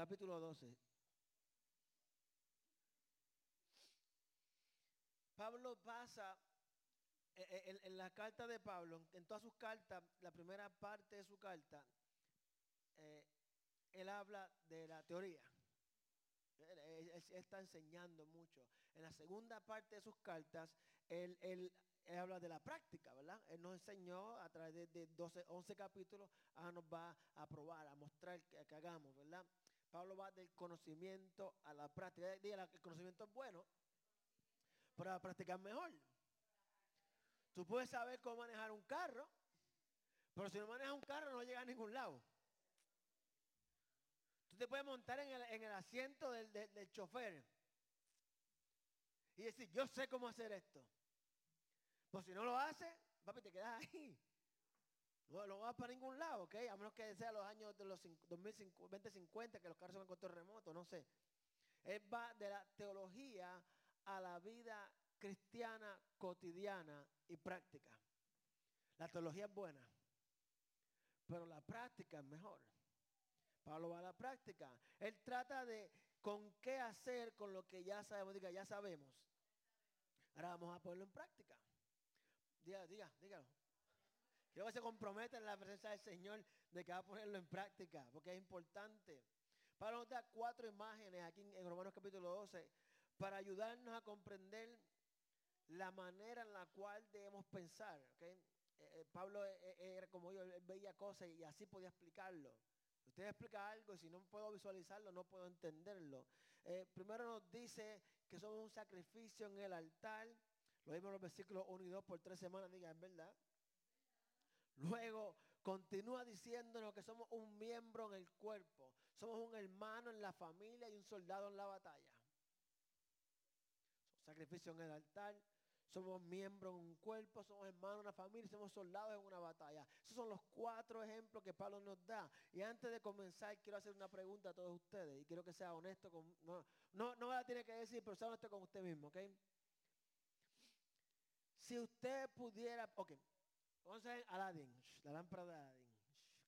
capítulo 12. Pablo pasa eh, eh, en, la carta de Pablo, en todas sus cartas, la primera parte de su carta, eh, él habla de la teoría. Él, está enseñando mucho. En la segunda parte de sus cartas, él habla de la práctica, ¿verdad? Él nos enseñó a través de, de 12, 11 capítulos, ahora nos va a probar, a mostrar que, que hagamos, ¿verdad? Pablo va del conocimiento a la práctica. Diga, el conocimiento es bueno, pero es mejor. Tú puedes saber cómo manejar un carro, pero si no manejas un carro no llegas a ningún lado. Tú te puedes montar en el, en el asiento del, del- del chofer y decir, yo sé cómo hacer esto. Pues si no lo haces, papi, te quedas ahí. No, vas para ningún lado, ¿ok? A menos que sea los años de los cinc- 2050, 2050, que los carros son con control remoto, no sé. Él va de la teología a la vida cristiana cotidiana y práctica. La teología es buena, pero la práctica es mejor. Pablo va a la práctica. Él trata de con qué hacer con lo que ya sabemos. Diga, ya sabemos. Ahora vamos a ponerlo en práctica. Diga, diga, dígalo. Quiero que se comprometa en la presencia del Señor de que va a ponerlo en práctica, porque es importante. Pablo nos da cuatro imágenes aquí en Romanos capítulo 12 para ayudarnos a comprender la manera en la cual debemos pensar. ¿ok? Eh, eh, Pablo eh, era como yo, él veía cosas y así podía explicarlo. Usted explica algo y si no puedo visualizarlo, no puedo entenderlo. Primero nos dice que somos un sacrificio en el altar. Lo vimos en los versículos 1 y 2 por tres semanas, diga, es verdad. Luego continúa diciéndonos que somos un miembro en el cuerpo. Somos un hermano en la familia y un soldado en la batalla. Sacrificio en el altar. Somos miembros en un cuerpo, somos hermanos en una familia, somos soldados en una batalla. Esos son los cuatro ejemplos que Pablo nos da. Y antes de comenzar, quiero hacer una pregunta a todos ustedes. Y quiero que sea honesto con... No, no, no me la tiene que decir, pero sea honesto con usted mismo, ¿ok? Si usted pudiera... Ok, vamos a ver Aladdin, la lámpara de Aladdin.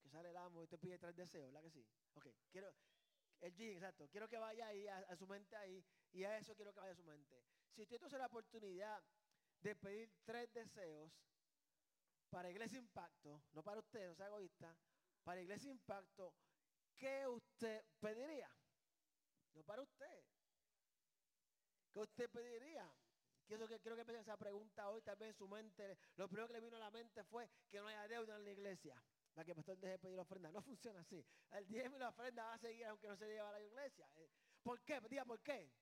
que sale el amo y te pide tres deseos, ¿verdad que sí? Ok, quiero... El G, exacto. Quiero que vaya ahí, a, a su mente ahí. Y a eso quiero que vaya a su mente. Si usted tuviese la oportunidad de pedir tres deseos para Iglesia Impacto, no para usted, no sea egoísta, para Iglesia Impacto, ¿qué usted pediría? No para usted. ¿Qué usted pediría? Quiero que, quiero que piense esa pregunta hoy, tal vez su mente. Lo primero que le vino a la mente fue que no haya deuda en la iglesia. Para que el pastor deje de pedir ofrenda. No funciona así. El diezmo y la ofrenda va a seguir aunque no se lleve a la iglesia. Eh, ¿Por qué? Diga, ¿por qué?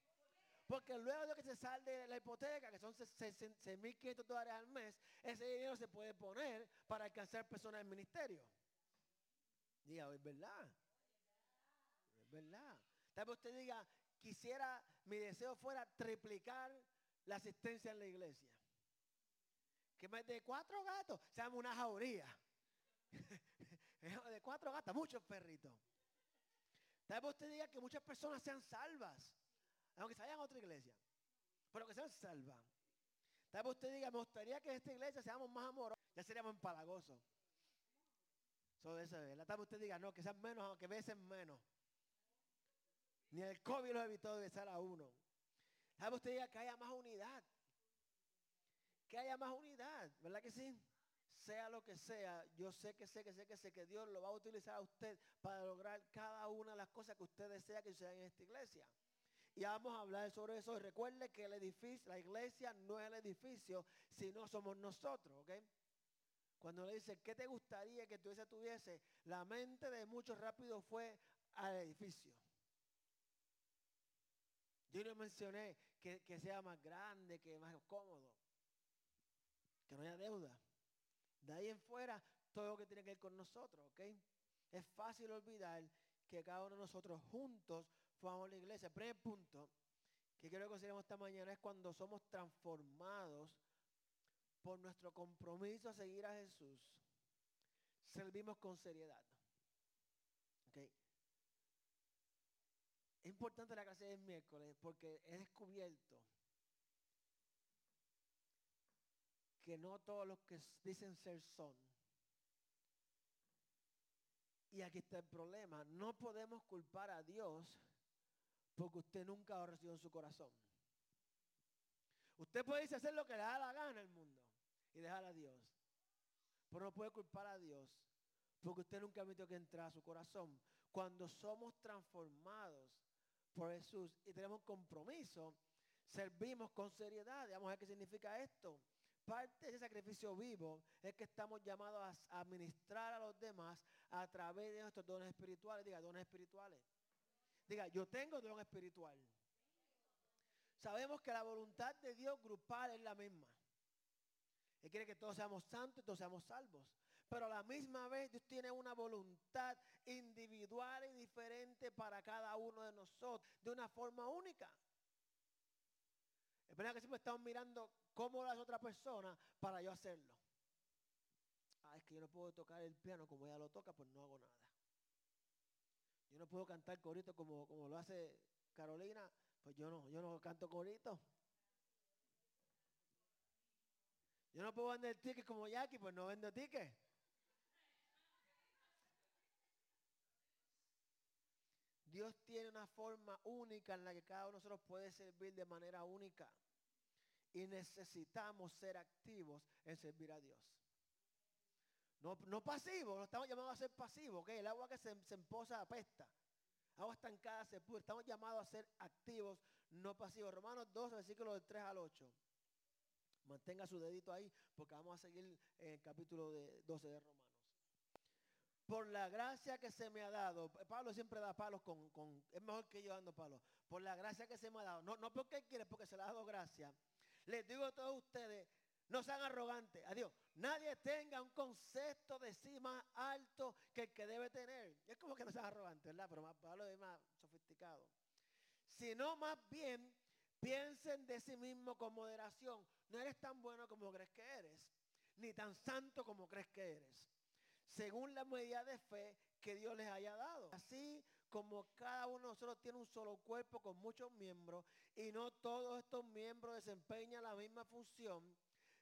Porque luego de que se salde la hipoteca, que son 6.500 dólares al mes, ese dinero se puede poner para alcanzar personas en ministerio. Diga, es verdad. Es verdad. Tal vez usted diga, quisiera, mi deseo fuera triplicar la asistencia en la iglesia. Que me- de cuatro gatos se llama una jauría. de cuatro gatos, muchos perritos. Tal vez usted diga que muchas personas sean salvas, aunque se vayan a otra iglesia, pero que sean salvas. Tal vez usted diga, me gustaría que en esta iglesia seamos más amorosos, ya seríamos empalagosos. Eso es, ¿verdad? Tal vez usted diga, no, que sean menos, aunque besen menos. Ni el COVID los evitó de besar a uno. Vez usted que haya más unidad. Que haya más unidad, ¿verdad que sí? Sea lo que sea, yo sé que sé que sé que sé que Dios lo va a utilizar a usted para lograr cada una de las cosas que usted desea que sucedan en esta iglesia. Y vamos a hablar sobre eso. Recuerde que el edificio, la iglesia no es el edificio, sino somos nosotros, ¿ok? Cuando le dice, ¿qué te gustaría que tuviese tuviese? La mente de muchos rápido fue al edificio. Yo no mencioné que, sea más grande, que más cómodo, que no haya deuda. De ahí en fuera, todo lo que tiene que ver con nosotros, ¿ok? Es fácil olvidar que cada uno de nosotros juntos formamos la iglesia. Primer punto que quiero que consideremos esta mañana es cuando somos transformados por nuestro compromiso a seguir a Jesús, servimos con seriedad. ¿ok? Es importante la clase del miércoles porque he descubierto que no todos los que dicen ser son. Y aquí está el problema. No podemos culpar a Dios porque usted nunca ha recibido en su corazón. Usted puede hacer lo que le da la gana en el mundo y dejar a Dios. Pero no puede culpar a Dios porque usted nunca ha permitido que entre a su corazón. Cuando somos transformados por Jesús y tenemos compromiso, servimos con seriedad. Vamos a ver qué significa esto. Parte de sacrificio vivo es que estamos llamados a administrar a los demás a través de nuestros dones espirituales. Diga, dones espirituales. Diga, yo tengo don espiritual. Sabemos que la voluntad de Dios grupal es la misma. Él quiere que todos seamos santos y todos seamos salvos. Pero a la misma vez Dios tiene una voluntad individual y diferente para cada uno de nosotros, de una forma única. Es verdad que siempre estamos mirando cómo lo hace otra persona para yo hacerlo. Ah, es que yo no puedo tocar el piano como ella lo toca, pues no hago nada. Yo no puedo cantar corito como, como lo hace Carolina, pues yo no, yo no canto corito. Yo no puedo vender tickets como Jackie, pues no vendo tickets. Dios tiene una forma única en la que cada uno de nosotros puede servir de manera única. Y necesitamos ser activos en servir a Dios. No, no pasivos, no estamos llamados a ser pasivos, El agua que se, se emposa apesta. Agua estancada se pudre. Estamos llamados a ser activos, no pasivos. Romanos 12, versículos del 3 al 8. Mantenga su dedito ahí porque vamos a seguir en el capítulo de 12 de Romanos. Por la gracia que se me ha dado, Pablo siempre da palos con, con es mejor que yo dando palos. Por la gracia que se me ha dado, no, no porque quiere, porque se le ha dado gracia. Les digo a todos ustedes, no sean arrogantes. Adiós. Nadie tenga un concepto de sí más alto que el que debe tener. Es como que no sean arrogantes, ¿verdad? Pero más, Pablo es más sofisticado. Sino más bien piensen de sí mismo con moderación. No eres tan bueno como crees que eres, ni tan santo como crees que eres. Según la medida de fe que Dios les haya dado. Así como cada uno de nosotros tiene un solo cuerpo con muchos miembros y no todos estos miembros desempeñan la misma función,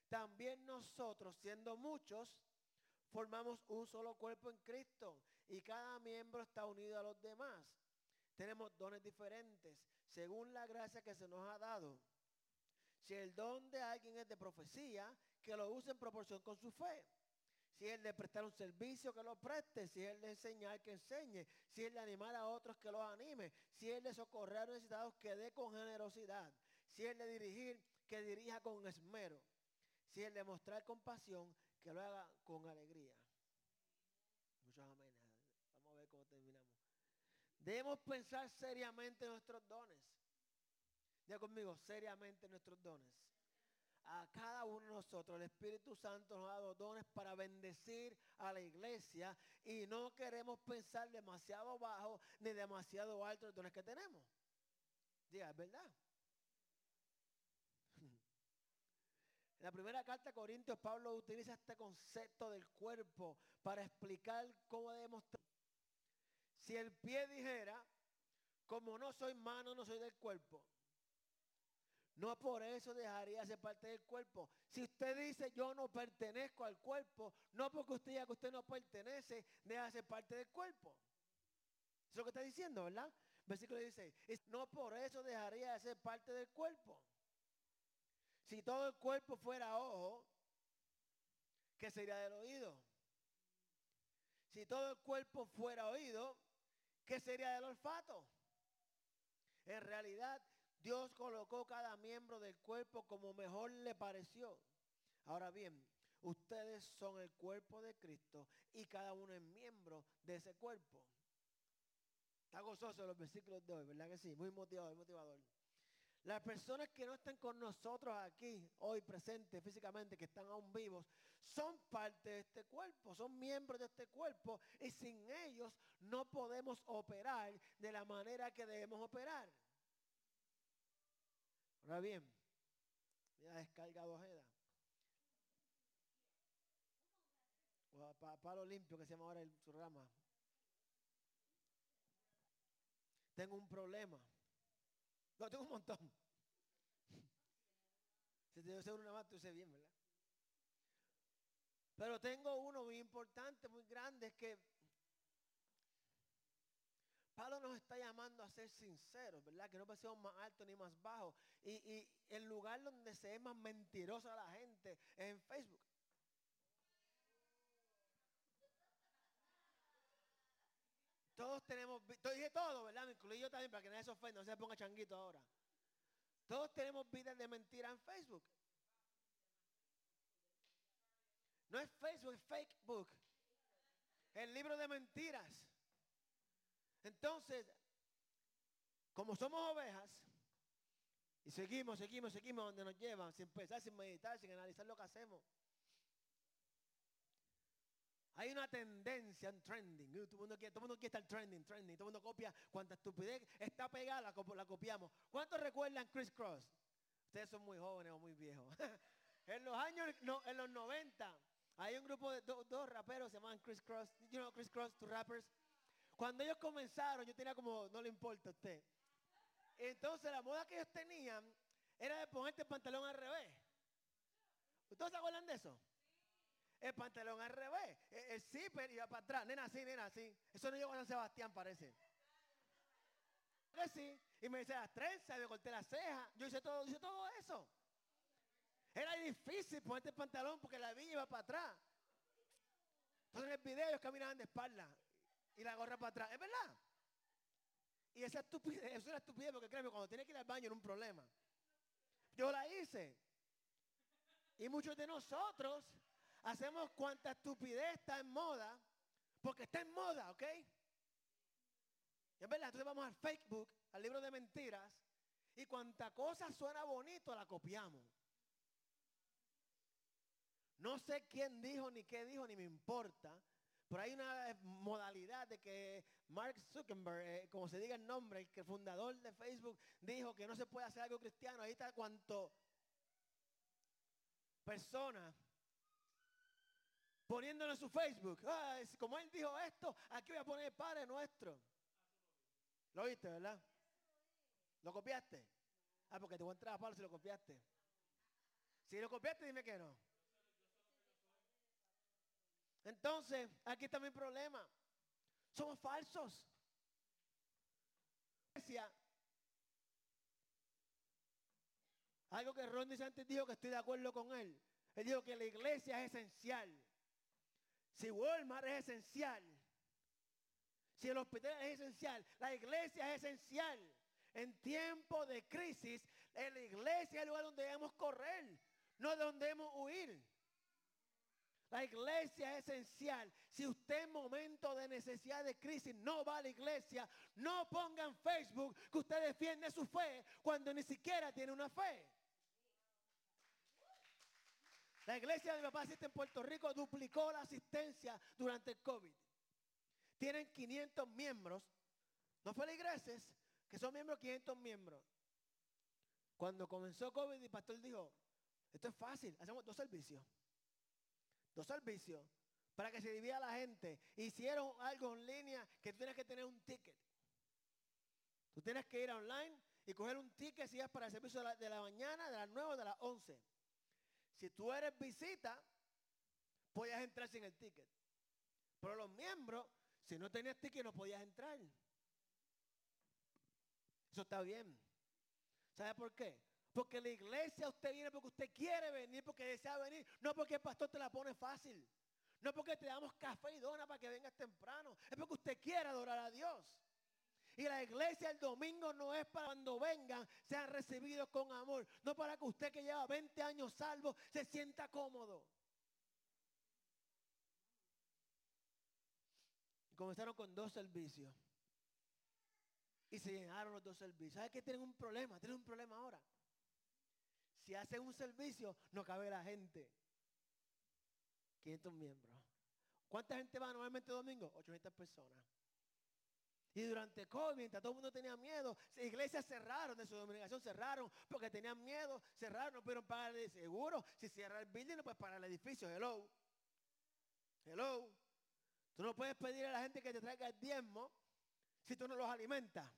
también nosotros, siendo muchos, formamos un solo cuerpo en Cristo y cada miembro está unido a los demás. Tenemos dones diferentes según la gracia que se nos ha dado. Si el don de alguien es de profecía, que lo use en proporción con su fe. Si es de prestar un servicio, que lo preste. Si es de enseñar, que enseñe. Si es de animar a otros, que los anime. Si es de socorrer a los necesitados, que dé con generosidad. Si es de dirigir, que dirija con esmero. Si es de mostrar compasión, que lo haga con alegría. Muchos amén. Vamos a ver cómo terminamos. Debemos pensar seriamente en nuestros dones. Ya conmigo, seriamente nuestros dones. A cada uno de nosotros, el Espíritu Santo nos ha dado dones para bendecir a la iglesia y no queremos pensar demasiado bajo ni demasiado alto los dones que tenemos. Diga, es verdad. En la primera carta a Corintios, Pablo utiliza este concepto del cuerpo para explicar cómo debemos... Si el pie dijera, como no soy mano, no soy del cuerpo, no por eso dejaría ser parte del cuerpo. Si usted dice yo no pertenezco al cuerpo, no porque usted diga que usted no pertenece, deja ser parte del cuerpo. Eso es lo que está diciendo, ¿verdad? Versículo 16. No por eso dejaría de ser parte del cuerpo. Si todo el cuerpo fuera ojo, ¿qué sería del oído? Si todo el cuerpo fuera oído, ¿qué sería del olfato? En realidad, Dios colocó cada miembro del cuerpo como mejor le pareció. Ahora bien, ustedes son el cuerpo de Cristo y cada uno es miembro de ese cuerpo. Está gozoso los versículos de hoy, ¿verdad que sí? Muy motivador, motivador. Las personas que no están con nosotros aquí, hoy presentes físicamente, que están aún vivos, son parte de este cuerpo, son miembros de este cuerpo y sin ellos no podemos operar de la manera que debemos operar. Ahora bien, ya descargado Ojeda. O palo limpio que se llama ahora el programa. Tengo un problema. No, tengo un montón. Si te debe una más, tú sé bien, ¿verdad? Pero tengo uno muy importante, muy grande, es que Pablo nos está llamando a ser sinceros, ¿verdad? Que no pasemos más alto ni más bajo. Y, el lugar donde se es más mentirosa la gente es en Facebook. Todos tenemos, dije todo, ¿verdad? Me incluí yo también para que nadie se ofenda, no se ponga changuito ahora. Todos tenemos vidas de mentira en Facebook. No es Facebook, es Facebook. El libro de mentiras. Entonces, como somos ovejas, y seguimos, seguimos, seguimos donde nos llevan, sin pensar, sin meditar, sin analizar lo que hacemos. Hay una tendencia en trending. Uh, todo el mundo quiere, todo quiere estar trending, trending. Todo el mundo copia cuánta estupidez está pegada, la, la copiamos. ¿Cuántos recuerdan Chris Cross? Ustedes son muy jóvenes o muy viejos. en los años, no, en los 90, hay un grupo de dos raperos, se llaman Chris Cross. You know Chris Cross, two rappers. Cuando ellos comenzaron, yo tenía como, no le importa a usted. Entonces la moda que ellos tenían era de ponerte el pantalón al revés. ¿Ustedes se acuerdan de eso? El pantalón al revés. El, zipper iba para atrás. Nena así, nena así. Eso no llegó a San Sebastián, parece. Que sí. Y me dice las trenzas, me corté las cejas. Yo hice todo, hice todo eso. Era difícil ponerte el pantalón porque la villa iba para atrás. Entonces en el video ellos caminaban de espalda y la gorra para atrás. ¿Es verdad? Y esa estupidez, eso es una estupidez porque créeme, cuando tienes que ir al baño era un problema. Yo la hice. Y muchos de nosotros hacemos cuanta estupidez está en moda, porque está en moda, ¿ok? es verdad, entonces vamos al Facebook, al libro de mentiras, y cuanta cosa suena bonito la copiamos. No sé quién dijo, ni qué dijo, ni me importa, pero hay una modalidad de que Mark Zuckerberg, eh, como se diga el nombre, el que fundador de Facebook, dijo que no se puede hacer algo cristiano. Ahí está cuanto persona poniéndolo en su Facebook. como él dijo esto, aquí voy a poner el Padre Nuestro. ¿Lo oíste, verdad? ¿Lo copiaste? Ah, porque te voy a entrar a Pablo si lo copiaste. Si lo copiaste, dime que no. Entonces, aquí está mi problema. Somos falsos. Algo que Ron antes dijo que estoy de acuerdo con él. Él dijo que la iglesia es esencial. Si Walmart es esencial, si el hospital es esencial, la iglesia es esencial. En tiempo de crisis, la iglesia es el lugar donde debemos correr, no donde debemos huir. La iglesia es esencial. Si usted en momento de necesidad de crisis no va a la iglesia, no ponga en Facebook que usted defiende su fe cuando ni siquiera tiene una fe. La iglesia de mi papá en Puerto Rico duplicó la asistencia durante el COVID. Tienen 500 miembros, no feligreses, que son miembros 500 miembros. Cuando comenzó COVID, el pastor dijo, esto es fácil, hacemos dos servicios. Dos servicios para que se divida la gente. Hicieron algo en línea que tú tienes que tener un ticket. Tú tienes que ir online y coger un ticket si es para el servicio de la, de la mañana, de las 9 o de las 11. Si tú eres visita, podías entrar sin el ticket. Pero los miembros, si no tenías ticket, no podías entrar. Eso está bien. ¿Sabe por qué? Porque la iglesia usted viene porque usted quiere venir, porque desea venir, no porque el pastor te la pone fácil. No porque te damos café y dona para que vengas temprano. Es porque usted quiere adorar a Dios. Y la iglesia el domingo no es para cuando vengan sean recibidos con amor. No para que usted que lleva 20 años salvo se sienta cómodo. comenzaron con dos servicios. Y se llenaron los dos servicios. ¿Sabe que tienen un problema? Tienen un problema ahora. Si hacen un servicio, no cabe la gente. 500 miembros. ¿Cuánta gente va normalmente domingo? 800 personas. Y durante COVID, mientras todo el mundo tenía miedo, iglesias cerraron de su denominación, cerraron porque tenían miedo, cerraron, no pudieron pagar el seguro. Si cierra el building, no puedes pagar el edificio. Hello. Hello. Tú no puedes pedir a la gente que te traiga el diezmo si tú no los alimentas.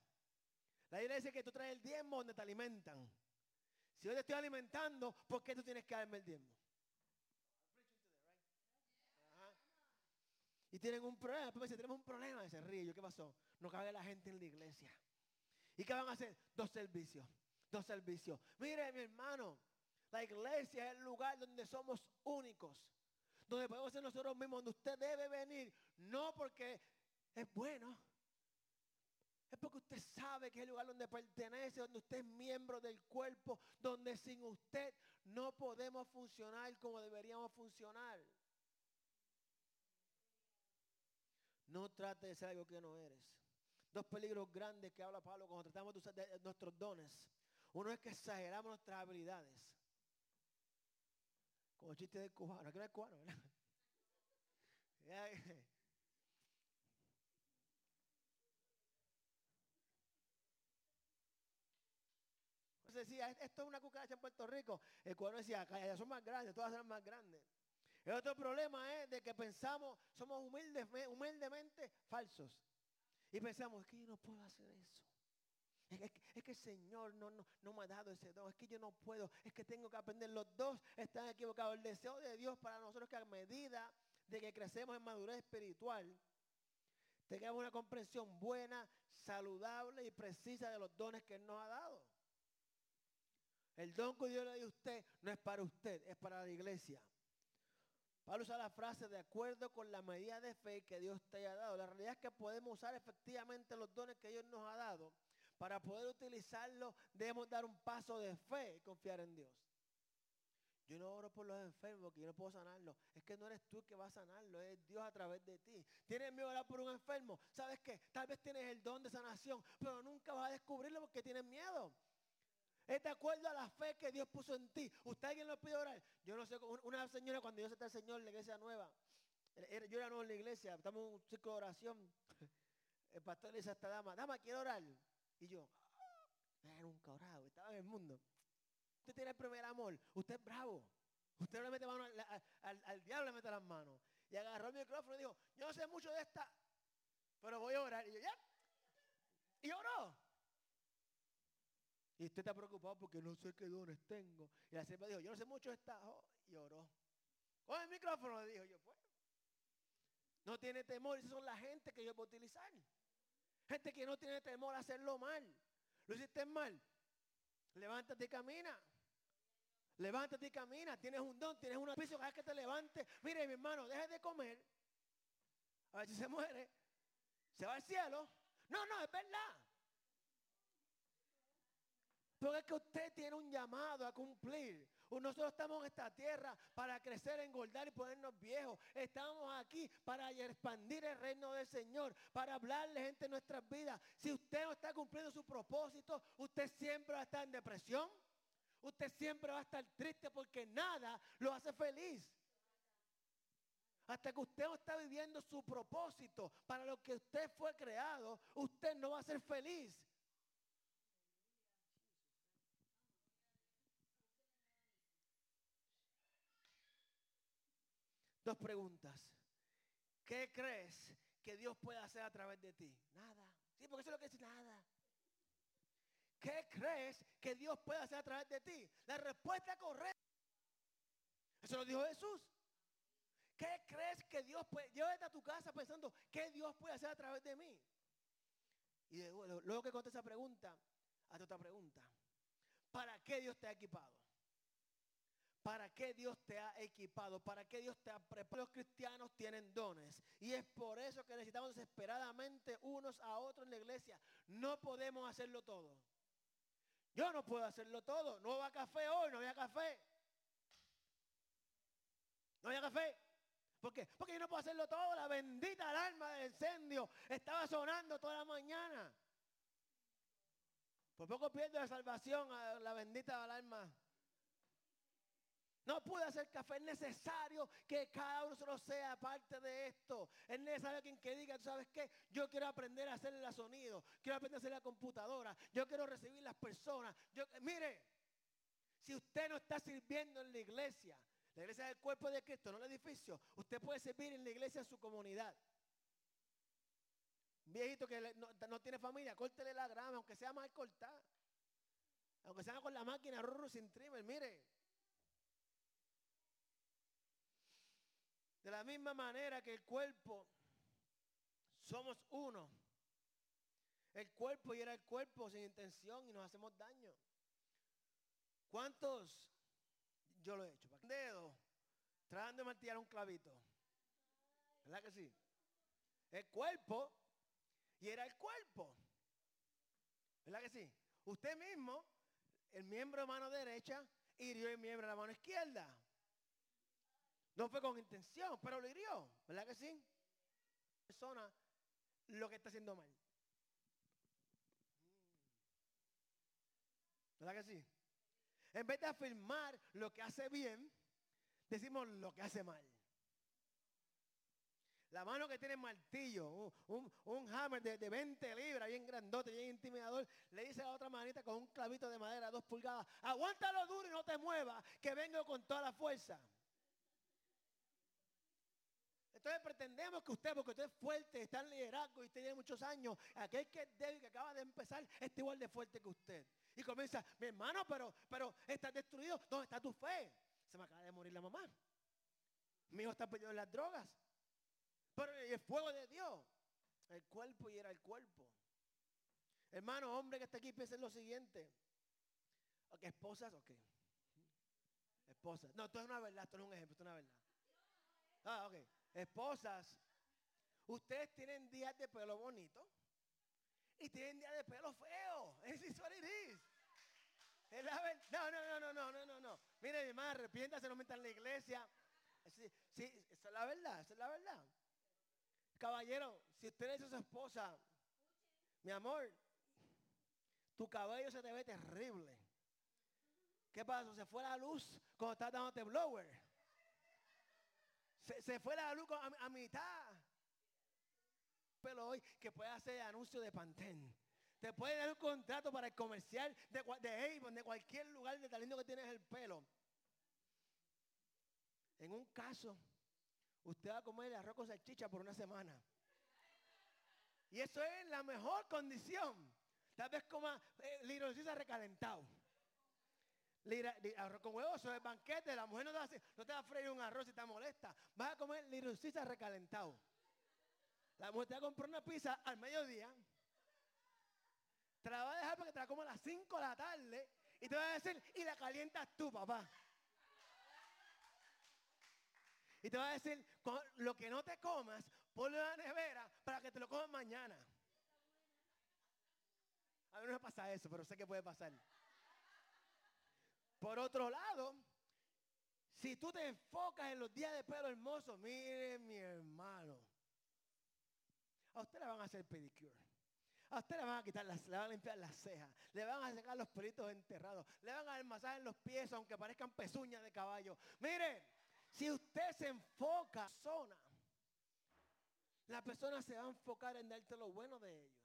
La Biblia dice que tú traes el diezmo donde te alimentan. Si yo te estoy alimentando, ¿por qué tú tienes que darme el diezmo? Y tienen un problema. Después dice, tenemos un problema. Y se ríe. Yo, ¿qué pasó? No cabe la gente en la iglesia. ¿Y qué van a hacer? Dos servicios. Dos servicios. Mire, mi hermano, la iglesia es el lugar donde somos únicos. Donde podemos ser nosotros mismos, donde usted debe venir. No porque es bueno. Es porque usted sabe que es el lugar donde pertenece, donde usted es miembro del cuerpo, donde sin usted no podemos funcionar como deberíamos funcionar. No trate de ser algo que no eres. Dos peligros grandes que habla Pablo cuando tratamos de usar nuestros dones. Uno es que exageramos nuestras habilidades. Como el chiste del cubano. que no es cubano, ¿verdad? decía, esto es una cucaracha en Puerto Rico. El cubano decía, ya son más grandes, todas son más grandes. El otro problema es de que pensamos, somos humildes, humildemente falsos. Y pensamos, es que yo no puedo hacer eso. Es que, el Señor no, no, no, me ha dado ese don. Es que yo no puedo. Es que tengo que aprender. Los dos están equivocados. El deseo de Dios para nosotros es que a medida de que crecemos en madurez espiritual, tengamos una comprensión buena, saludable y precisa de los dones que nos ha dado. El don que Dios le dio a usted no es para usted, es para la iglesia. Pablo usa la frase de acuerdo con la medida de fe que Dios te haya dado. La realidad es que podemos usar efectivamente los dones que Dios nos ha dado. Para poder utilizarlos debemos dar un paso de fe y confiar en Dios. Yo no oro por los enfermos porque yo no puedo sanarlos. Es que no eres tú que vas a sanarlo, es Dios a través de ti. ¿Tienes miedo a orar por un enfermo? ¿Sabes qué? Tal vez tienes el don de sanación, pero nunca vas a descubrirlo porque tienes miedo. Es de acuerdo a la fe que Dios puso en ti. ¿Usted alguien lo pide orar? Yo no sé, una señora cuando yo está el Señor en la iglesia nueva, yo era nuevo en la iglesia, estamos en un ciclo de oración. El pastor le dice a esta dama, dama, quiero orar. Y yo, ah, nunca orado, estaba en el mundo. Usted tiene el primer amor, usted es bravo. Usted le mete mano al, al, diablo, le mete las manos. Y agarró el micrófono y dijo, yo no sé mucho de esta, pero voy a orar. Y yo, ya. Y oró. Y usted está preocupado porque no sé qué dones tengo. Y la sierva dijo, yo no sé mucho esta. Y oró. Con el micrófono le dijo yo, pues. No tiene temor. Esas son la gente que yo puedo utilizar. Gente que no tiene temor a hacerlo mal. Lo hiciste mal. Levántate y camina. Levántate y camina. Tienes un don, tienes un oficio, cada que te levantes. Mire, mi hermano, deje de comer. A ver si se muere. Se va al cielo. No, no, es verdad. Porque es que usted tiene un llamado a cumplir. Nosotros estamos en esta tierra para crecer, engordar y ponernos viejos. Estamos aquí para expandir el reino del Señor, para hablarle gente en nuestras vidas. Si usted no está cumpliendo su propósito, usted siempre va a estar en depresión. Usted siempre va a estar triste porque nada lo hace feliz. Hasta que usted no está viviendo su propósito para lo que usted fue creado, usted no va a ser feliz. Dos preguntas. ¿Qué crees que Dios puede hacer a través de ti? Nada. Sí, porque eso es lo que dice nada. ¿Qué crees que Dios puede hacer a través de ti? La respuesta correcta. Eso lo dijo Jesús. ¿Qué crees que Dios puede? Llévate a tu casa pensando, ¿qué Dios puede hacer a través de mí? Y luego que contesta esa pregunta, hazte otra pregunta. ¿Para qué Dios te ha equipado? ¿Para qué Dios te ha equipado? ¿Para qué Dios te ha preparado? Los cristianos tienen dones. Y es por eso que necesitamos desesperadamente unos a otros en la iglesia. No podemos hacerlo todo. Yo no puedo hacerlo todo. No va café hoy, no voy a café. No voy a café. ¿Por qué? Porque yo no puedo hacerlo todo. La bendita alarma del incendio estaba sonando toda la mañana. Por poco pierdo la salvación a la bendita alarma no puede hacer café. Es necesario que cada uno solo sea parte de esto. Es necesario quien que diga, ¿sabes qué? Yo quiero aprender a hacer el sonido. Quiero aprender a hacer la computadora. Yo quiero recibir las personas. Yo, mire, si usted no está sirviendo en la iglesia, la iglesia es el cuerpo de Cristo, no el edificio, usted puede servir en la iglesia en su comunidad. Un viejito que no, tiene familia, córtele la grama, aunque sea mal cortada. Aunque sea con la máquina, sin trimmer, mire. De la misma manera que el cuerpo somos uno. El cuerpo y era el cuerpo sin intención y nos hacemos daño. ¿Cuántos? Yo lo he hecho. Dedo, tratando de martillar un clavito. ¿Verdad que sí? El cuerpo y era el cuerpo. ¿Verdad que sí? Usted mismo, el miembro de mano derecha, hirió el miembro de la mano izquierda. No fue con intención, pero lo hirió. ¿Verdad que sí? Persona lo que está haciendo mal. ¿Verdad que sí? En vez de afirmar lo que hace bien, decimos lo que hace mal. La mano que tiene martillo, un, hammer de, 20 libras, bien grandote, bien intimidador, le dice a la otra manita con un clavito de madera, dos pulgadas, aguántalo duro y no te muevas, que vengo con toda la fuerza. Entonces pretendemos que usted, porque usted es fuerte, está en liderazgo y tiene muchos años, aquel que es débil, que acaba de empezar, está igual de fuerte que usted. Y comienza, mi hermano, pero, pero estás destruido. ¿Dónde está tu fe? Se me acaba de morir la mamá. Mi hijo está perdido en las drogas. Pero el fuego de Dios, el cuerpo y era el cuerpo. Hermano, hombre que está aquí, piensa en lo siguiente. Ok, esposas, ok. Esposas. No, esto es una verdad, esto no es un ejemplo, esto es una verdad. Ah, ok. Esposas, ustedes tienen días de pelo bonito y tienen días de pelo feo. Es what it is. Es la verdad. No, no, no, no, no, no, no. Mire, mi hermano, arrepiéntase, no metan en la iglesia. Sí, sí, esa es la verdad, esa es la verdad. Caballero, si usted le dice a su esposa, mi amor, tu cabello se te ve terrible. ¿Qué pasó? Se fue la luz cuando estás dándote blower. Se, fue la luz a, mitad. Pero hoy que puede hacer anuncio de Pantene. Te puede dar un contrato para el comercial de, de Avon, de cualquier lugar de talento que tienes el pelo. En un caso, usted va a comer arroz con salchicha por una semana. Y eso es la mejor condición. Tal vez coma eh, recalentado. Arroz con huevos, eso es banquete. La mujer no te, va a, no freír un arroz si te molesta. Vas a comer lirocisa recalentado. La mujer te va a comprar una pizza al mediodía. Te la va a dejar porque te la como a las 5 de la tarde. Y te va a decir, y la calientas tú, papá. Y te va a decir, lo que no te comas, ponlo en la nevera para que te lo comas mañana. A mí no me pasa eso, pero sé que puede pasar. Por otro lado, si tú te enfocas en los días de pelo hermoso, mire mi hermano, a usted le van a hacer pedicure. A usted le van a quitar las, le van a limpiar las cejas, le van a sacar los pelitos enterrados, le van a dar masaje en los pies aunque parezcan pezuñas de caballo. Mire, si usted se enfoca en la persona, la persona se va a enfocar en darte lo bueno de ellos.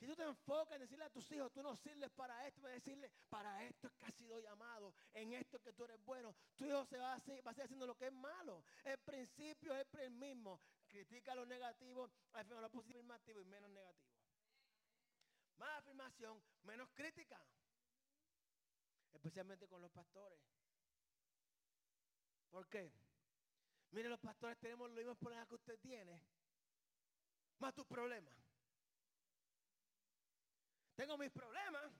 Si tú te enfocas en decirle a tus hijos, tú no sirves para esto, a decirle, para esto es que has sido llamado, en esto es que tú eres bueno, tu hijo se va a, seguir, va a haciendo lo que es malo. El principio es el mismo. Critica lo negativo, afirma lo positivo y menos negativo. Más afirmación, menos crítica. Especialmente con los pastores. ¿Por qué? Mire, los pastores tenemos los mismos problemas que usted tiene, más tus problemas. Tengo mis problemas,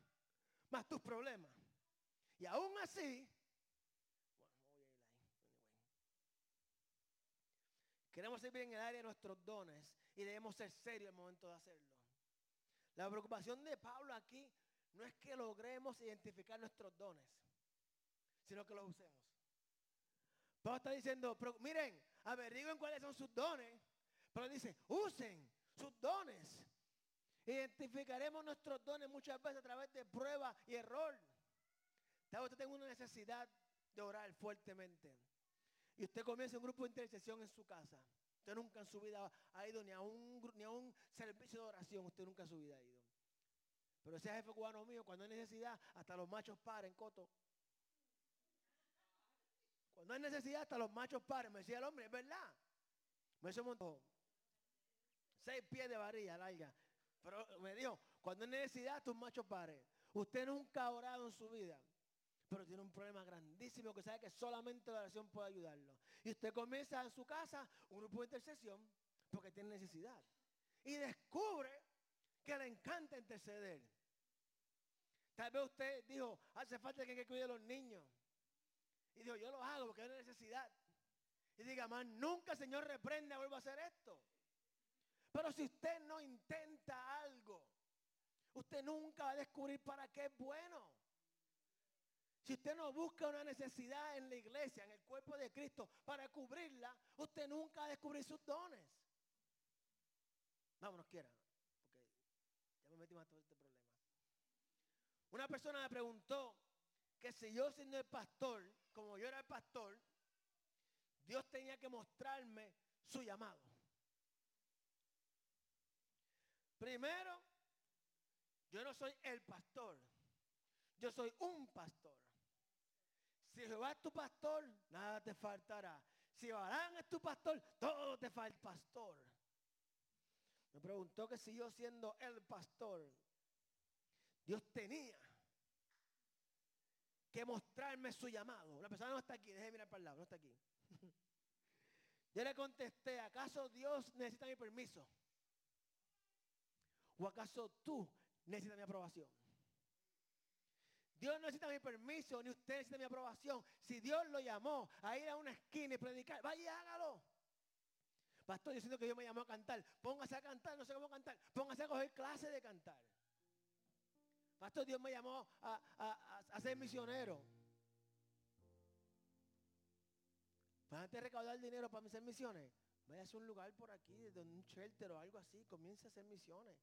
más tus problemas. Y aún así, Queremos ser bien en el área de nuestros dones y debemos ser serios el momento de hacerlo. La preocupación de Pablo aquí no es que logremos identificar nuestros dones, sino que los usemos. Pablo está diciendo, miren, averigüen cuáles son sus dones. Pero dice, usen sus dones. Identificaremos nuestros dones muchas veces a través de prueba y error. Tal usted tenga una necesidad de orar fuertemente. Y usted comienza un grupo de intercesión en su casa. Usted nunca en su vida ha ido ni a un, un servicio de oración. Usted nunca en su vida ha ido. Pero ese jefe cubano mío, cuando hay necesidad, hasta los machos paren, coto. Cuando hay necesidad, hasta los machos paren. Me decía el hombre, es verdad. Me hizo montó seis pies de varilla larga. Pero me dijo, cuando hay necesidad, tus machos paren. Usted nunca ha orado en su vida pero tiene un problema grandísimo que sabe que solamente la oración puede ayudarlo. Y usted comienza en su casa un grupo de intercesión porque tiene necesidad. Y descubre que le encanta interceder. Tal vez usted dijo, hace falta que, que cuide a los niños. Y dijo, yo lo hago porque hay necesidad. Y diga, más nunca Señor reprende, vuelvo a hacer esto. Pero si usted no intenta algo, usted nunca va a descubrir para qué es bueno. Si usted no busca una necesidad en la iglesia, en el cuerpo de Cristo, para cubrirla, usted nunca va a descubrir sus dones. Vámonos, quiera, porque ya me metí más todo este problema. Una persona me preguntó que si yo siendo el pastor, como yo era el pastor, Dios tenía que mostrarme su llamado. Primero, yo no soy el pastor, yo soy un pastor. Si Jehová es tu pastor, nada te faltará. Si Barán es tu pastor, todo te falta pastor. Me preguntó que si yo siendo el pastor, Dios tenía que mostrarme su llamado. La persona no está aquí, déjeme mirar para el lado, no está aquí. Yo le contesté, ¿acaso Dios necesita mi permiso? ¿O acaso tú necesitas mi aprobación? Dios no necesita mi permiso, ni usted necesita mi aprobación. Si Dios lo llamó a ir a una esquina y predicar, vaya y hágalo. Pastor, yo siento que Dios me llamó a cantar. Póngase a cantar, no sé cómo cantar. Póngase a coger clase de cantar. Pastor, Dios me llamó a, ser misionero. Para antes recaudar dinero para hacer misiones, vaya a un lugar por aquí, donde un shelter o algo así, comienza a hacer misiones.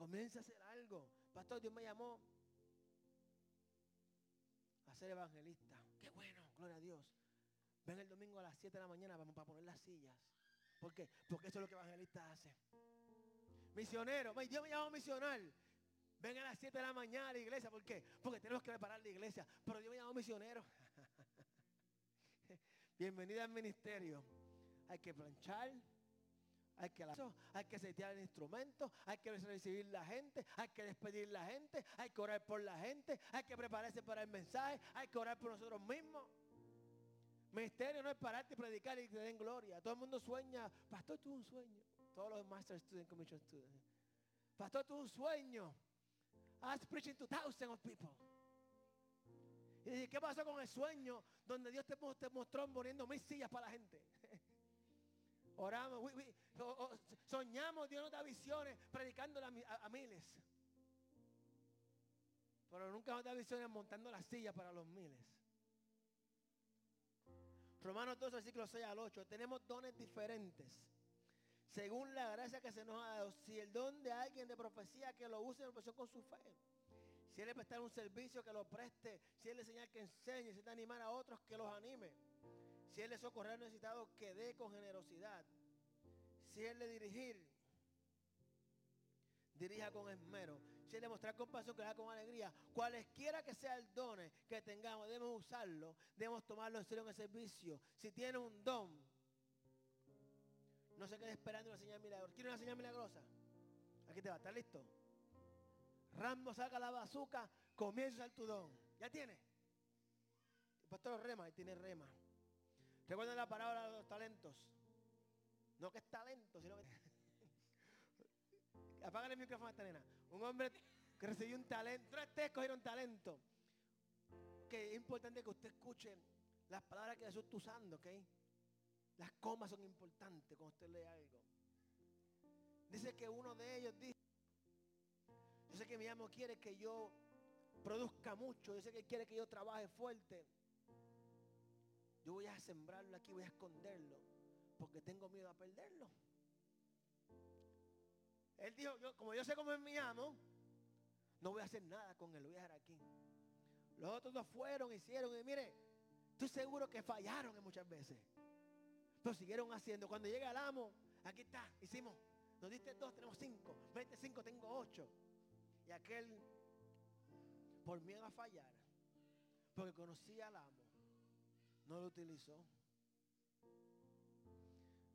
Comienza a hacer algo. Pastor, Dios me llamó a ser evangelista. Qué bueno, gloria a Dios. Ven el domingo a las 7 de la mañana vamos para poner las sillas. ¿Por qué? Porque eso es lo que evangelistas hacen. Misionero, Dios me llamó misional. Ven a las 7 de la mañana a la iglesia. ¿Por qué? Porque tenemos que preparar la iglesia. Pero Dios me llamó misionero. Bienvenida al ministerio. Hay que planchar, hay que, hay que setear el instrumento, hay que recibir la gente, hay que despedir la gente, hay que orar por la gente, hay que prepararse para el mensaje, hay que orar por nosotros mismos. Ministerio no es pararte y predicar y que te den gloria. Todo el mundo sueña, pastor, tú un sueño. Todos los Master Student Commission Students. Pastor, tú un sueño. I preaching to thousands of people. ¿Y qué pasó con el sueño donde Dios te, mostró poniendo mil sillas para la gente? Oramos, soñamos, Dios nos da visiones predicando a, miles. Pero nunca nos da visiones montando las sillas para los miles. Romanos 2, versículo 6 al 8. Tenemos dones diferentes. Según la gracia que se nos ha dado. Si el don de alguien de profecía que lo use en con su fe. Si él le prestar un servicio que lo preste. Si él le enseñar que enseñe. Si él animar a otros que los anime. Si él le socorrer necesitado, que dé con generosidad. Si él le dirigir, dirija con esmero. Si él le mostrar compasión, que haga con alegría. Cualesquiera que sea el don que tengamos, debemos usarlo. Debemos tomarlo en serio en el servicio. Si tiene un don, no se quede esperando una señal milagrosa. ¿Quiere una señal milagrosa? Aquí te va, ¿estás listo? Rambo saca la bazuca, comienza el tu don. ¿Ya tiene? El pastor rema, y tiene rema. Recuerden la palabra de los talentos. No que es talento, sino que... Apágale el micrófono a esta. Un hombre que recibió un talento. Tres te escogieron talento. Que es importante que usted escuche las palabras que Jesús está usando, ¿ok? Las comas son importantes cuando usted lee algo. Dice que uno de ellos dice, yo sé que mi amo quiere que yo produzca mucho, yo sé que quiere que yo trabaje fuerte. Yo voy a sembrarlo aquí, voy a esconderlo, porque tengo miedo a perderlo. Él dijo, como yo sé cómo es mi amo, no voy a hacer nada con él, lo voy a dejar aquí. Los otros dos fueron, hicieron, y mire, estoy seguro que fallaron muchas veces. Pero siguieron haciendo. Cuando llega el amo, aquí está, hicimos. Nos diste dos, tenemos cinco. 25, tengo ocho. Y aquel, por miedo a fallar, porque conocía al amo, no lo utilizó.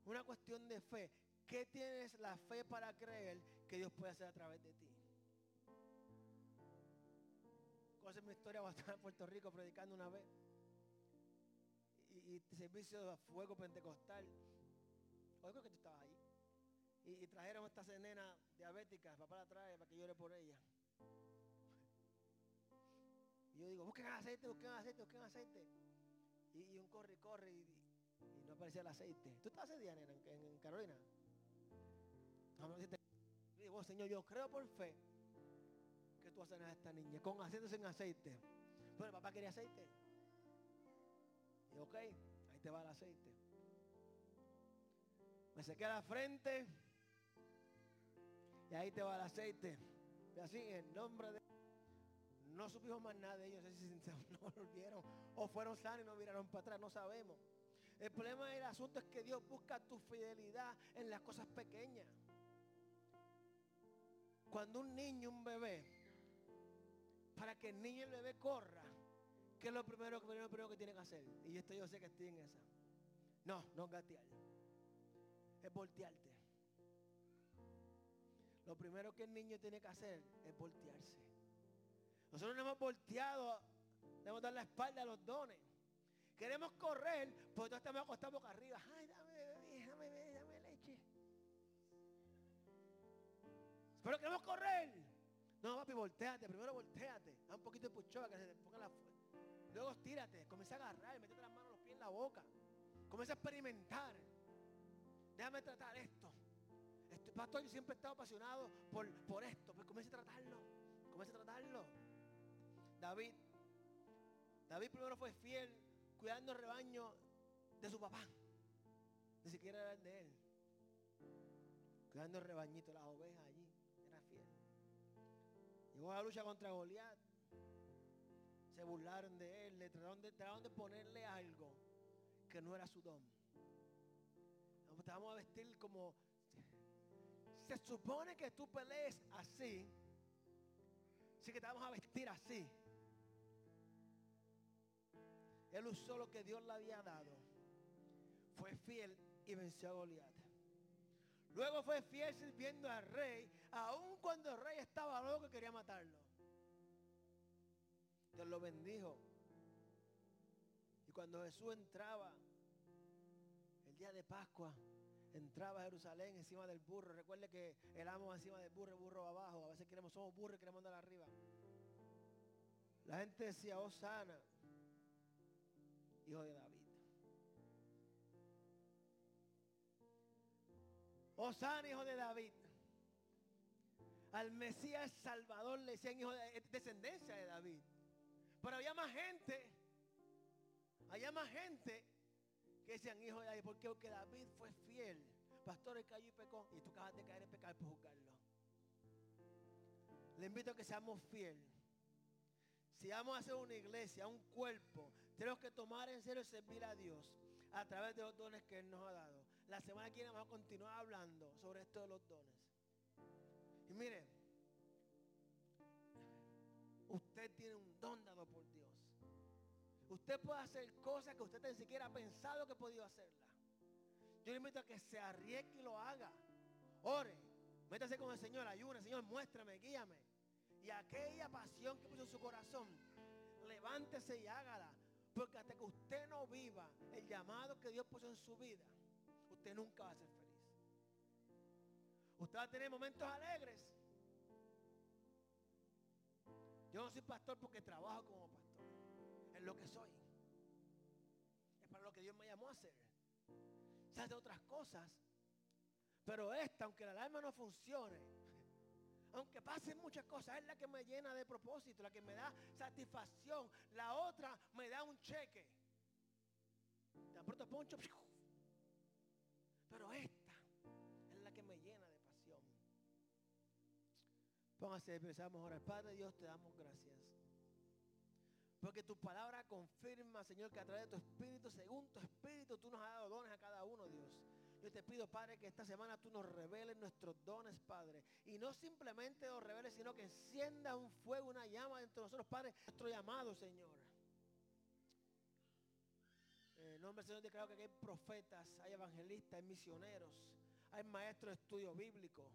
Una cuestión de fe. ¿Qué tienes la fe para creer que Dios puede hacer a través de ti? es mi historia cuando estaba en Puerto Rico predicando una vez. Y, servicio de fuego pentecostal. Oigo que tú estabas ahí. Y, y trajeron a esta nena diabética, papá la trae para que llore por ella. Y yo digo, busquen aceite, busquen aceite, busquen aceite. Y, un corre corre y, no aparecía el aceite. ¿Tú estás ese en, Carolina? Digo, Señor, yo creo por fe que tú vas a esta niña, con aceite sin aceite. Pero el papá quería aceite. Y ok, ahí te va el aceite. Me sequé la frente. Y ahí te va el aceite. Y así, en nombre de... No supimos más nada de ellos. No sé si no volvieron o fueron sanos y no miraron para atrás. No sabemos. El problema del asunto es que Dios busca tu fidelidad en las cosas pequeñas. Cuando un niño, un bebé, para que el niño y el bebé corra, ¿qué es lo primero, lo primero que tiene que hacer? Y esto yo sé que estoy en esa. No, no gatear. Es voltearte. Lo primero que el niño tiene que hacer es voltearse. Nosotros no hemos volteado, debemos dar la espalda a los dones. Queremos correr, pues todos estamos acostados boca arriba. Ay, dame, bebé, dame, bebé, dame leche. Pero queremos correr. No, papi, volteate. Primero volteate. Da un poquito de puchoa que se te ponga la fu- Luego estírate. Comienza a agarrar. Métete las manos, los pies en la boca. Comienza a experimentar. Déjame tratar esto. Este, pastor, yo siempre he estado apasionado por, por esto. Pues comienza a tratarlo. Comienza a tratarlo. David. David primero fue fiel cuidando el rebaño de su papá. Ni siquiera era el de él. Cuidando el rebañito, las ovejas allí. Era fiel. Llegó a la lucha contra Goliat. Se burlaron de él. Le trataron de, de ponerle algo que no era su don. Te vamos a vestir como... Se supone que tú pelees así. Así que te vamos a vestir así. Él usó lo que Dios le había dado. Fue fiel y venció a Goliat. Luego fue fiel sirviendo al rey, aun cuando el rey estaba loco y quería matarlo. Dios lo bendijo. Y cuando Jesús entraba, el día de Pascua, entraba a Jerusalén encima del burro. Recuerde que el amo encima del burro, el burro abajo. A veces queremos, somos burros y queremos andar arriba. La gente decía, oh sana, hijo de David. Osana, hijo de David. Al Mesías Salvador le decían hijo de es descendencia de David. Pero había más gente, había más gente que decían hijo de David. Porque David fue fiel. Pastor, él cayó y pecó. Y tú acabas de caer en pecado por juzgarlo. Le invito a que seamos fieles. Si vamos a hacer una iglesia, un cuerpo, tenemos que tomar en serio y servir a Dios a través de los dones que Él nos ha dado. La semana que viene vamos a continuar hablando sobre esto de los dones. Y mire, usted tiene un don dado por Dios. Usted puede hacer cosas que usted ni siquiera ha pensado que podía hacerla. Yo le invito a que se arriesgue y lo haga. Ore, métase con el Señor, ayune, Señor, muéstrame, guíame. Y aquella pasión que puso en su corazón, levántese y hágala. Porque hasta que usted no viva el llamado que Dios puso en su vida, usted nunca va a ser feliz. Usted va a tener momentos alegres. Yo no soy pastor porque trabajo como pastor. Es lo que soy. Es para lo que Dios me llamó a hacer. Se hace otras cosas. Pero esta, aunque la alarma no funcione, aunque pasen muchas cosas, es la que me llena de propósito, la que me da satisfacción. La otra me da un cheque. Tan pronto poncho. Pero esta es la que me llena de pasión. Póngase, empezamos a orar. Padre Dios, te damos gracias. Porque tu palabra confirma, Señor, que a través de tu espíritu, según tu espíritu, tú nos has dado dones a cada uno, Dios. Yo te pido, Padre, que esta semana tú nos reveles nuestros dones, Padre. Y no simplemente los reveles, sino que encienda un fuego, una llama dentro de nosotros, Padre, nuestro llamado, Señor. En el nombre del Señor declaro que hay profetas, hay evangelistas, hay misioneros, hay maestros de estudio bíblico,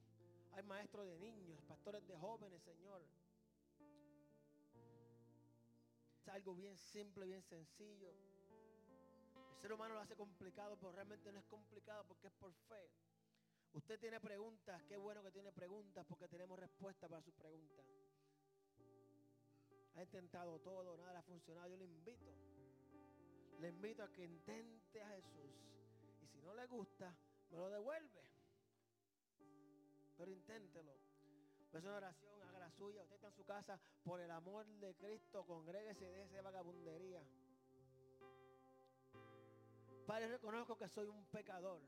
hay maestros de niños, pastores de jóvenes, Señor. Es algo bien simple, bien sencillo. Ser humano lo hace complicado, pero realmente no es complicado porque es por fe. Usted tiene preguntas, qué bueno que tiene preguntas porque tenemos respuesta para sus preguntas. Ha intentado todo, nada ha funcionado. Yo le invito, le invito a que intente a Jesús. Y si no le gusta, me lo devuelve. Pero inténtelo. Es una oración, haga la suya. Usted está en su casa, por el amor de Cristo, congréguese de esa vagabundería. Padre, reconozco que soy un pecador.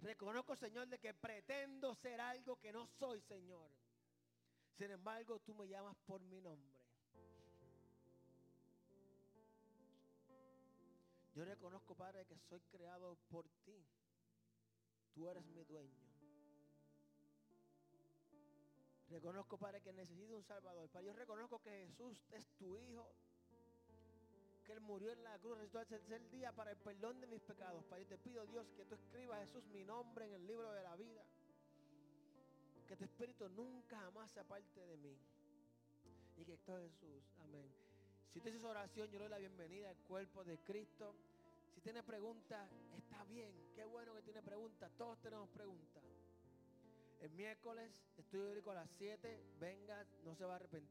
Reconozco, Señor, de que pretendo ser algo que no soy, Señor. Sin embargo, tú me llamas por mi nombre. Yo reconozco, Padre, que soy creado por ti. Tú eres mi dueño. Reconozco, Padre, que necesito un Salvador. Padre, yo reconozco que Jesús es tu Hijo. Que Él murió en la cruz, resucitó el tercer día para el perdón de mis pecados. Padre, te pido, Dios, que tú escribas, Jesús, mi nombre en el libro de la vida. Que tu Espíritu nunca jamás se aparte de mí. Y que esto es Jesús. Amén. Si usted hizo oración, yo le doy la bienvenida al cuerpo de Cristo. Si tiene preguntas, está bien. Qué bueno que tiene preguntas. Todos tenemos preguntas. El miércoles, estudio bíblico a las 7. Venga, no se va a arrepentir.